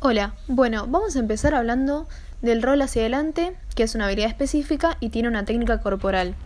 Hola, bueno, vamos a empezar hablando del rol hacia adelante, que es una habilidad específica y tiene una técnica corporal.